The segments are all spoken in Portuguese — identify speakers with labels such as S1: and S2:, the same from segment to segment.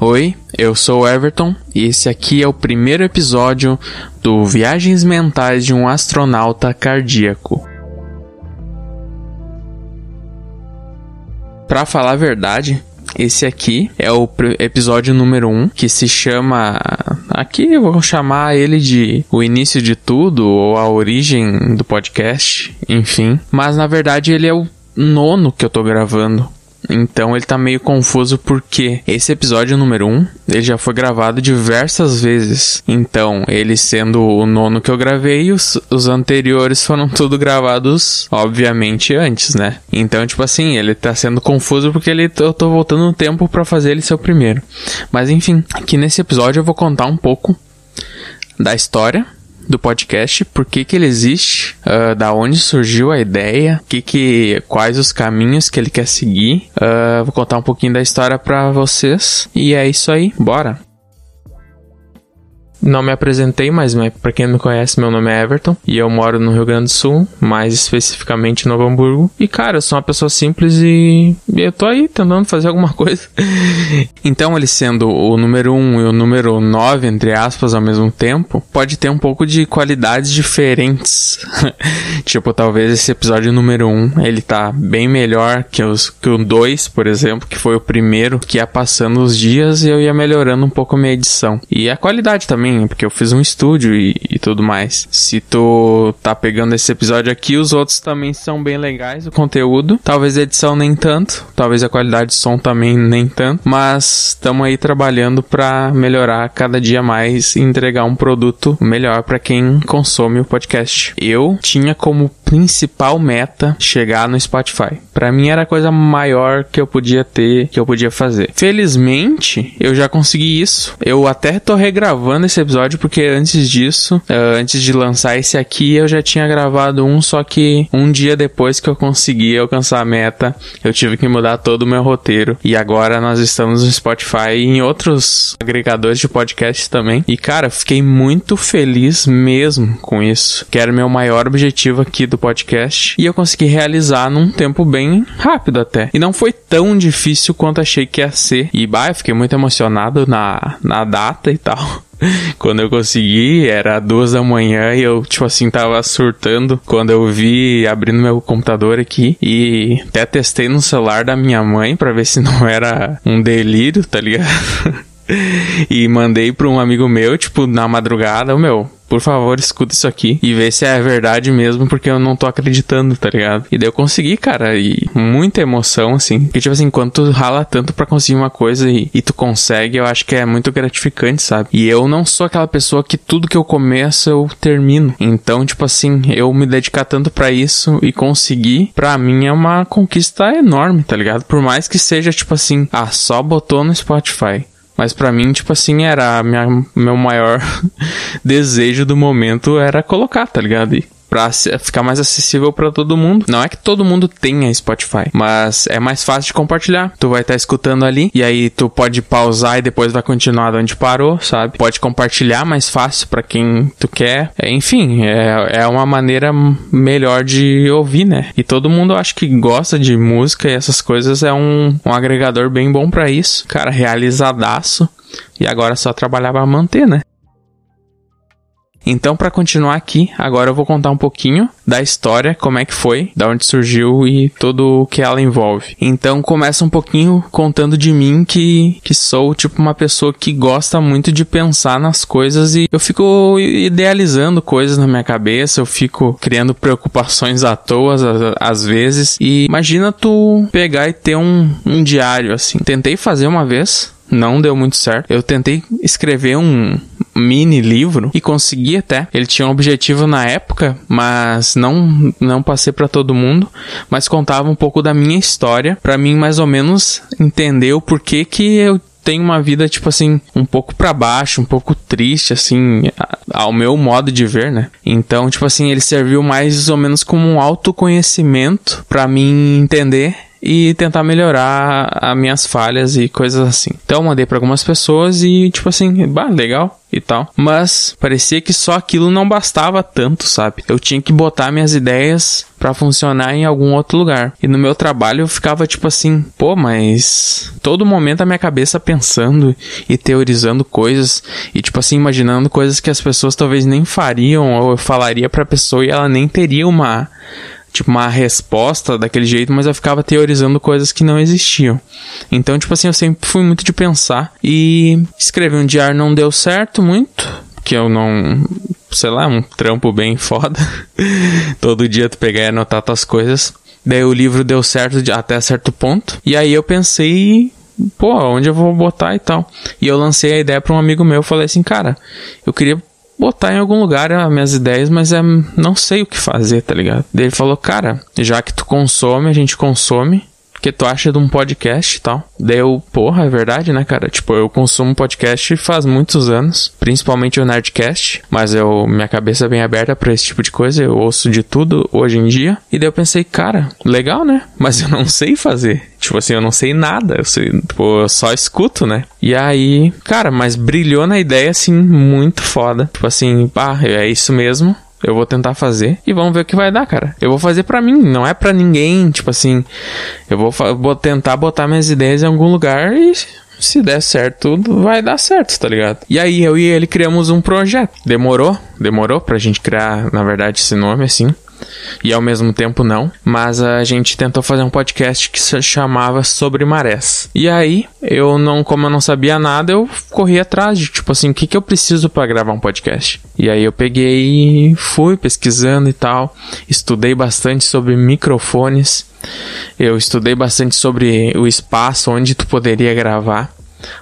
S1: Oi, eu sou Everton e esse aqui é o primeiro episódio do Viagens Mentais de um Astronauta Cardíaco. Pra falar a verdade, esse aqui é o episódio número 1, um, que se chama. Aqui eu vou chamar ele de O Início de Tudo, ou A Origem do Podcast, enfim. Mas na verdade ele é o nono que eu tô gravando. Então ele tá meio confuso porque esse episódio número 1, um, ele já foi gravado diversas vezes. Então, ele sendo o nono que eu gravei, os, os anteriores foram tudo gravados, obviamente, antes, né? Então, tipo assim, ele tá sendo confuso porque ele, eu tô voltando no tempo para fazer ele ser o primeiro. Mas enfim, aqui nesse episódio eu vou contar um pouco da história do podcast, por que, que ele existe, uh, da onde surgiu a ideia, que que, quais os caminhos que ele quer seguir. Uh, vou contar um pouquinho da história para vocês. E é isso aí, bora! Não me apresentei, mas para quem não me conhece, meu nome é Everton e eu moro no Rio Grande do Sul, mais especificamente em Novo Hamburgo. E cara, eu sou uma pessoa simples e eu tô aí tentando fazer alguma coisa. então, ele sendo o número 1 um e o número 9, entre aspas, ao mesmo tempo, pode ter um pouco de qualidades diferentes. tipo, talvez esse episódio número 1, um, ele tá bem melhor que, os, que o 2, por exemplo, que foi o primeiro, que ia passando os dias e eu ia melhorando um pouco a minha edição. E a qualidade também porque eu fiz um estúdio e, e, tudo mais. Se tu tá pegando esse episódio aqui, os outros também são bem legais, o conteúdo. Talvez a edição nem tanto, talvez a qualidade de som também nem tanto, mas estamos aí trabalhando para melhorar cada dia mais e entregar um produto melhor para quem consome o podcast. Eu tinha como principal meta chegar no Spotify. Para mim era a coisa maior que eu podia ter, que eu podia fazer. Felizmente, eu já consegui isso. Eu até tô regravando esse episódio porque antes disso, uh, antes de lançar esse aqui, eu já tinha gravado um, só que um dia depois que eu consegui alcançar a meta, eu tive que mudar todo o meu roteiro. E agora nós estamos no Spotify e em outros agregadores de podcast também. E cara, fiquei muito feliz mesmo com isso, que era meu maior objetivo aqui do podcast e eu consegui realizar num tempo bem rápido até. E não foi tão difícil quanto achei que ia ser. E bah, fiquei muito emocionado na, na data e tal. Quando eu consegui, era duas da manhã e eu, tipo assim, tava surtando quando eu vi abrindo meu computador aqui e até testei no celular da minha mãe para ver se não era um delírio, tá ligado? e mandei pra um amigo meu, tipo, na madrugada, o meu, por favor, escuta isso aqui e vê se é verdade mesmo, porque eu não tô acreditando, tá ligado? E daí eu consegui, cara, e muita emoção, assim. Porque, tipo assim, quando tu rala tanto para conseguir uma coisa e, e, tu consegue, eu acho que é muito gratificante, sabe? E eu não sou aquela pessoa que tudo que eu começo eu termino. Então, tipo assim, eu me dedicar tanto para isso e conseguir, pra mim é uma conquista enorme, tá ligado? Por mais que seja, tipo assim, ah, só botou no Spotify. Mas para mim, tipo assim, era minha, meu maior desejo do momento era colocar, tá ligado? E pra ficar mais acessível para todo mundo. Não é que todo mundo tenha Spotify, mas é mais fácil de compartilhar. Tu vai estar tá escutando ali e aí tu pode pausar e depois vai continuar onde parou, sabe? Pode compartilhar mais fácil para quem tu quer. É, enfim, é, é uma maneira melhor de ouvir, né? E todo mundo acho que gosta de música e essas coisas é um, um agregador bem bom para isso. Cara, realizadaço. E agora é só trabalhar pra manter, né? Então, para continuar aqui, agora eu vou contar um pouquinho da história, como é que foi, da onde surgiu e tudo o que ela envolve. Então, começa um pouquinho contando de mim que, que sou tipo uma pessoa que gosta muito de pensar nas coisas e eu fico idealizando coisas na minha cabeça, eu fico criando preocupações à toa às vezes. E imagina tu pegar e ter um, um diário assim. Tentei fazer uma vez, não deu muito certo. Eu tentei escrever um mini livro e consegui até. Ele tinha um objetivo na época, mas não não passei para todo mundo, mas contava um pouco da minha história para mim mais ou menos entender o porquê que eu tenho uma vida, tipo assim, um pouco para baixo, um pouco triste, assim, ao meu modo de ver, né? Então, tipo assim, ele serviu mais ou menos como um autoconhecimento para mim entender e tentar melhorar as minhas falhas e coisas assim. Então eu mandei para algumas pessoas e tipo assim, bah, legal e tal. Mas parecia que só aquilo não bastava tanto, sabe? Eu tinha que botar minhas ideias para funcionar em algum outro lugar. E no meu trabalho eu ficava tipo assim, pô, mas todo momento a minha cabeça pensando e teorizando coisas e tipo assim imaginando coisas que as pessoas talvez nem fariam ou eu falaria para pessoa e ela nem teria uma tipo, uma resposta daquele jeito, mas eu ficava teorizando coisas que não existiam. Então, tipo assim, eu sempre fui muito de pensar e escrever um diário não deu certo muito, que eu não, sei lá, um trampo bem foda. Todo dia tu pegar e anotar tuas coisas. Daí o livro deu certo até certo ponto. E aí eu pensei, pô, onde eu vou botar e tal. E eu lancei a ideia para um amigo meu, falei assim, cara, eu queria botar em algum lugar as minhas ideias, mas é, não sei o que fazer, tá ligado? Daí ele falou, cara, já que tu consome, a gente consome, que tu acha de um podcast e tal. Daí eu, porra, é verdade, né, cara? Tipo, eu consumo podcast faz muitos anos, principalmente o Nerdcast, mas eu, minha cabeça é bem aberta para esse tipo de coisa, eu ouço de tudo hoje em dia. E daí eu pensei, cara, legal, né? Mas eu não sei fazer. Tipo assim, eu não sei nada, eu, sei, tipo, eu só escuto, né? E aí, cara, mas brilhou na ideia, assim, muito foda. Tipo assim, ah, é isso mesmo. Eu vou tentar fazer e vamos ver o que vai dar, cara. Eu vou fazer para mim, não é para ninguém. Tipo assim, eu vou, vou tentar botar minhas ideias em algum lugar e se der certo, vai dar certo, tá ligado? E aí eu e ele criamos um projeto. Demorou, demorou pra gente criar, na verdade, esse nome assim e ao mesmo tempo não. Mas a gente tentou fazer um podcast que se chamava Sobre Marés. E aí, eu não, como eu não sabia nada, eu corri atrás de tipo assim, o que, que eu preciso para gravar um podcast. E aí eu peguei e fui pesquisando e tal. Estudei bastante sobre microfones. Eu estudei bastante sobre o espaço onde tu poderia gravar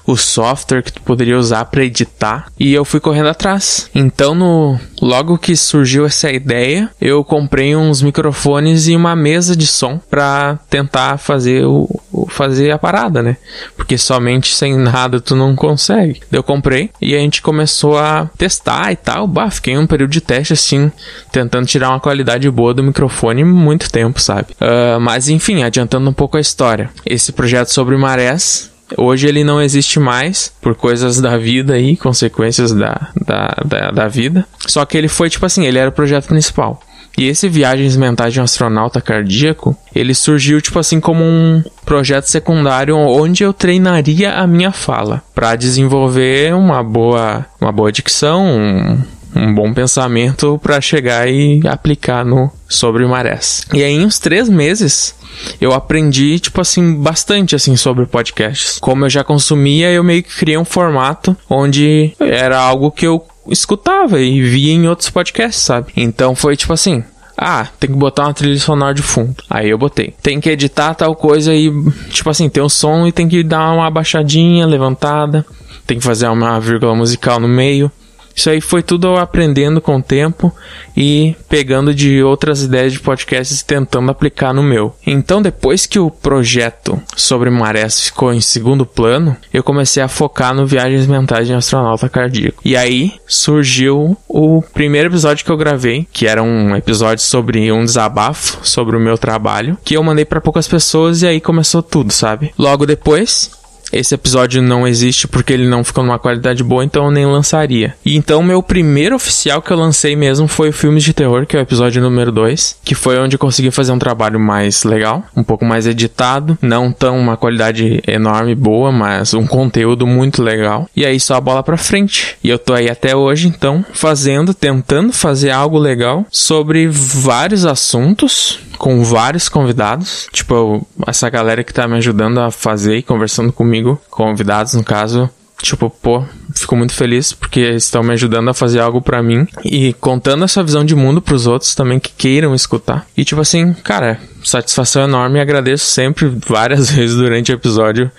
S1: o software que tu poderia usar para editar e eu fui correndo atrás. Então, no logo que surgiu essa ideia, eu comprei uns microfones e uma mesa de som para tentar fazer o, fazer a parada, né? Porque somente sem nada tu não consegue. Eu comprei e a gente começou a testar e tal. Bah, fiquei um período de teste assim, tentando tirar uma qualidade boa do microfone muito tempo, sabe? Uh, mas enfim, adiantando um pouco a história. Esse projeto sobre marés Hoje ele não existe mais por coisas da vida e consequências da, da, da, da, vida. Só que ele foi tipo assim, ele era o projeto principal. E esse Viagens Mentais de um Astronauta Cardíaco, ele surgiu tipo assim como um projeto secundário onde eu treinaria a minha fala para desenvolver uma boa, uma boa dicção, um, um bom pensamento para chegar e aplicar no sobre marés. E aí, em uns três meses, eu aprendi, tipo assim, bastante, assim, sobre podcasts. Como eu já consumia, eu meio que criei um formato onde era algo que eu escutava e via em outros podcasts, sabe? Então foi tipo assim, ah, tem que botar uma trilha sonora de fundo. Aí eu botei. Tem que editar tal coisa e, tipo assim, tem um som e tem que dar uma abaixadinha, levantada. Tem que fazer uma vírgula musical no meio. Isso aí foi tudo aprendendo com o tempo e pegando de outras ideias de podcasts e tentando aplicar no meu. Então, depois que o projeto sobre marés ficou em segundo plano, eu comecei a focar no Viagens Mentais de Astronauta Cardíaco. E aí surgiu o primeiro episódio que eu gravei, que era um episódio sobre um desabafo sobre o meu trabalho, que eu mandei para poucas pessoas e aí começou tudo, sabe? Logo depois, esse episódio não existe porque ele não ficou numa qualidade boa, então eu nem lançaria. E então meu primeiro oficial que eu lancei mesmo foi o Filmes de Terror, que é o episódio número 2, que foi onde eu consegui fazer um trabalho mais legal, um pouco mais editado, não tão uma qualidade enorme boa, mas um conteúdo muito legal. E aí só a bola para frente. E eu tô aí até hoje, então, fazendo, tentando fazer algo legal sobre vários assuntos com vários convidados. Tipo, essa galera que tá me ajudando a fazer e conversando comigo, convidados no caso. Tipo, pô, fico muito feliz porque estão me ajudando a fazer algo para mim e contando essa visão de mundo para os outros também que queiram escutar. E tipo assim, cara, satisfação enorme e agradeço sempre várias vezes durante o episódio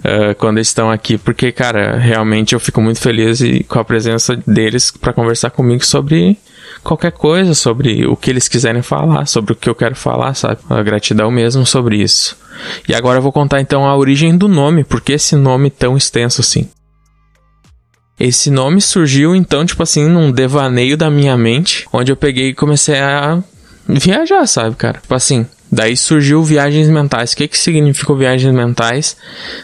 S1: uh, quando estão aqui, porque cara, realmente eu fico muito feliz e, com a presença deles para conversar comigo sobre qualquer coisa sobre o que eles quiserem falar, sobre o que eu quero falar, sabe? A gratidão mesmo sobre isso. E agora eu vou contar então a origem do nome, porque esse nome tão extenso assim. Esse nome surgiu então, tipo assim, num devaneio da minha mente, onde eu peguei e comecei a viajar, sabe, cara? Tipo assim, Daí surgiu viagens mentais. O que que significam viagens mentais?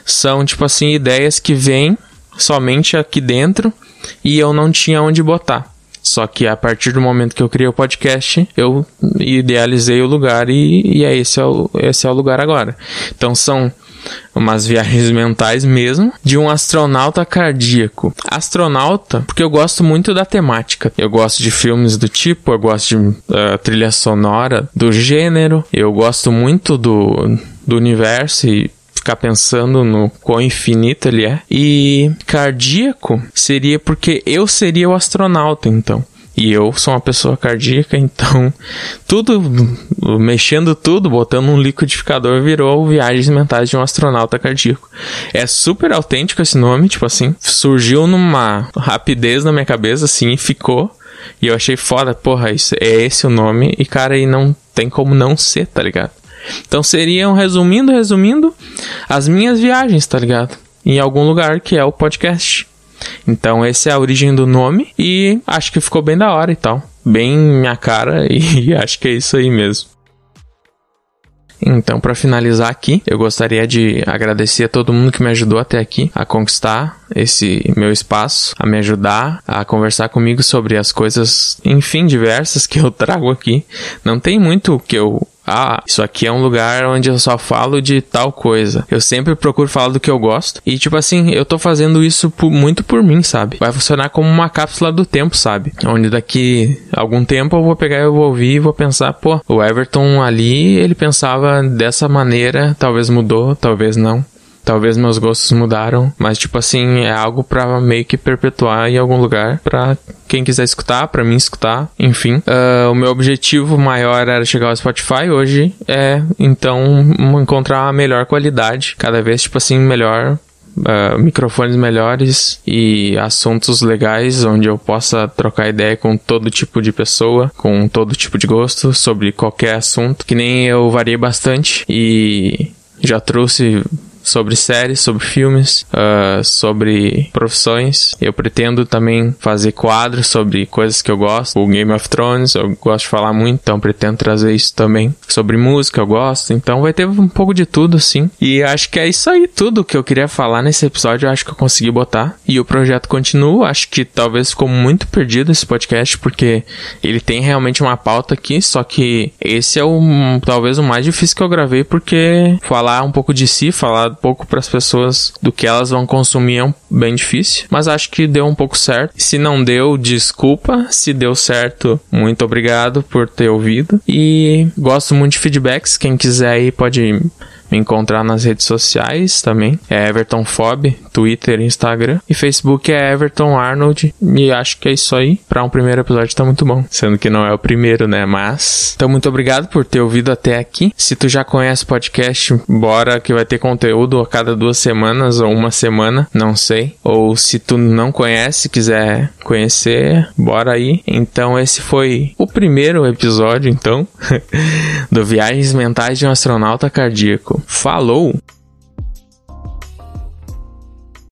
S1: São tipo assim ideias que vêm somente aqui dentro e eu não tinha onde botar. Só que a partir do momento que eu criei o podcast, eu idealizei o lugar e, e é esse, é o, esse é o lugar agora. Então são umas viagens mentais mesmo, de um astronauta cardíaco. Astronauta, porque eu gosto muito da temática. Eu gosto de filmes do tipo, eu gosto de uh, trilha sonora do gênero, eu gosto muito do, do universo e ficar pensando no quão infinito ele é. E cardíaco seria porque eu seria o astronauta, então. E eu sou uma pessoa cardíaca, então tudo, mexendo tudo, botando um liquidificador, virou Viagens Mentais de um Astronauta Cardíaco. É super autêntico esse nome, tipo assim, surgiu numa rapidez na minha cabeça, assim, e ficou. E eu achei foda, porra, isso, é esse o nome, e cara, aí não tem como não ser, tá ligado? Então seriam, resumindo, resumindo, as minhas viagens, tá ligado? Em algum lugar que é o podcast. Então essa é a origem do nome e acho que ficou bem da hora e tal. Bem minha cara e acho que é isso aí mesmo. Então, para finalizar aqui, eu gostaria de agradecer a todo mundo que me ajudou até aqui a conquistar esse meu espaço, a me ajudar a conversar comigo sobre as coisas, enfim, diversas que eu trago aqui. Não tem muito que eu ah, isso aqui é um lugar onde eu só falo de tal coisa. Eu sempre procuro falar do que eu gosto. E, tipo assim, eu tô fazendo isso por, muito por mim, sabe? Vai funcionar como uma cápsula do tempo, sabe? Onde daqui algum tempo eu vou pegar, eu vou ouvir e vou pensar, pô, o Everton ali, ele pensava dessa maneira, talvez mudou, talvez não. Talvez meus gostos mudaram, mas tipo assim, é algo para meio que perpetuar em algum lugar para quem quiser escutar, para mim escutar, enfim. Uh, o meu objetivo maior era chegar ao Spotify, hoje é então encontrar a melhor qualidade, cada vez tipo assim melhor Uh, microfones melhores e assuntos legais onde eu possa trocar ideia com todo tipo de pessoa, com todo tipo de gosto sobre qualquer assunto, que nem eu variei bastante e já trouxe sobre séries, sobre filmes, uh, sobre profissões. Eu pretendo também fazer quadros sobre coisas que eu gosto. O Game of Thrones, eu gosto de falar muito, então pretendo trazer isso também. Sobre música, eu gosto. Então vai ter um pouco de tudo, sim. E acho que é isso aí, tudo que eu queria falar nesse episódio. Eu acho que eu consegui botar. E o projeto continua. Acho que talvez ficou muito perdido esse podcast, porque ele tem realmente uma pauta aqui. Só que esse é o talvez o mais difícil que eu gravei, porque falar um pouco de si, falar pouco para as pessoas do que elas vão consumir é um, bem difícil, mas acho que deu um pouco certo. Se não deu, desculpa. Se deu certo, muito obrigado por ter ouvido. E gosto muito de feedbacks. Quem quiser aí pode me encontrar nas redes sociais também. É Everton Fob, Twitter, Instagram. E Facebook é Everton Arnold. E acho que é isso aí. Para um primeiro episódio tá muito bom. Sendo que não é o primeiro, né? Mas. Então, muito obrigado por ter ouvido até aqui. Se tu já conhece o podcast, bora que vai ter conteúdo a cada duas semanas ou uma semana, não sei. Ou se tu não conhece, quiser conhecer, bora aí. Então, esse foi o primeiro episódio, então, do Viagens Mentais de um Astronauta Cardíaco. Falou!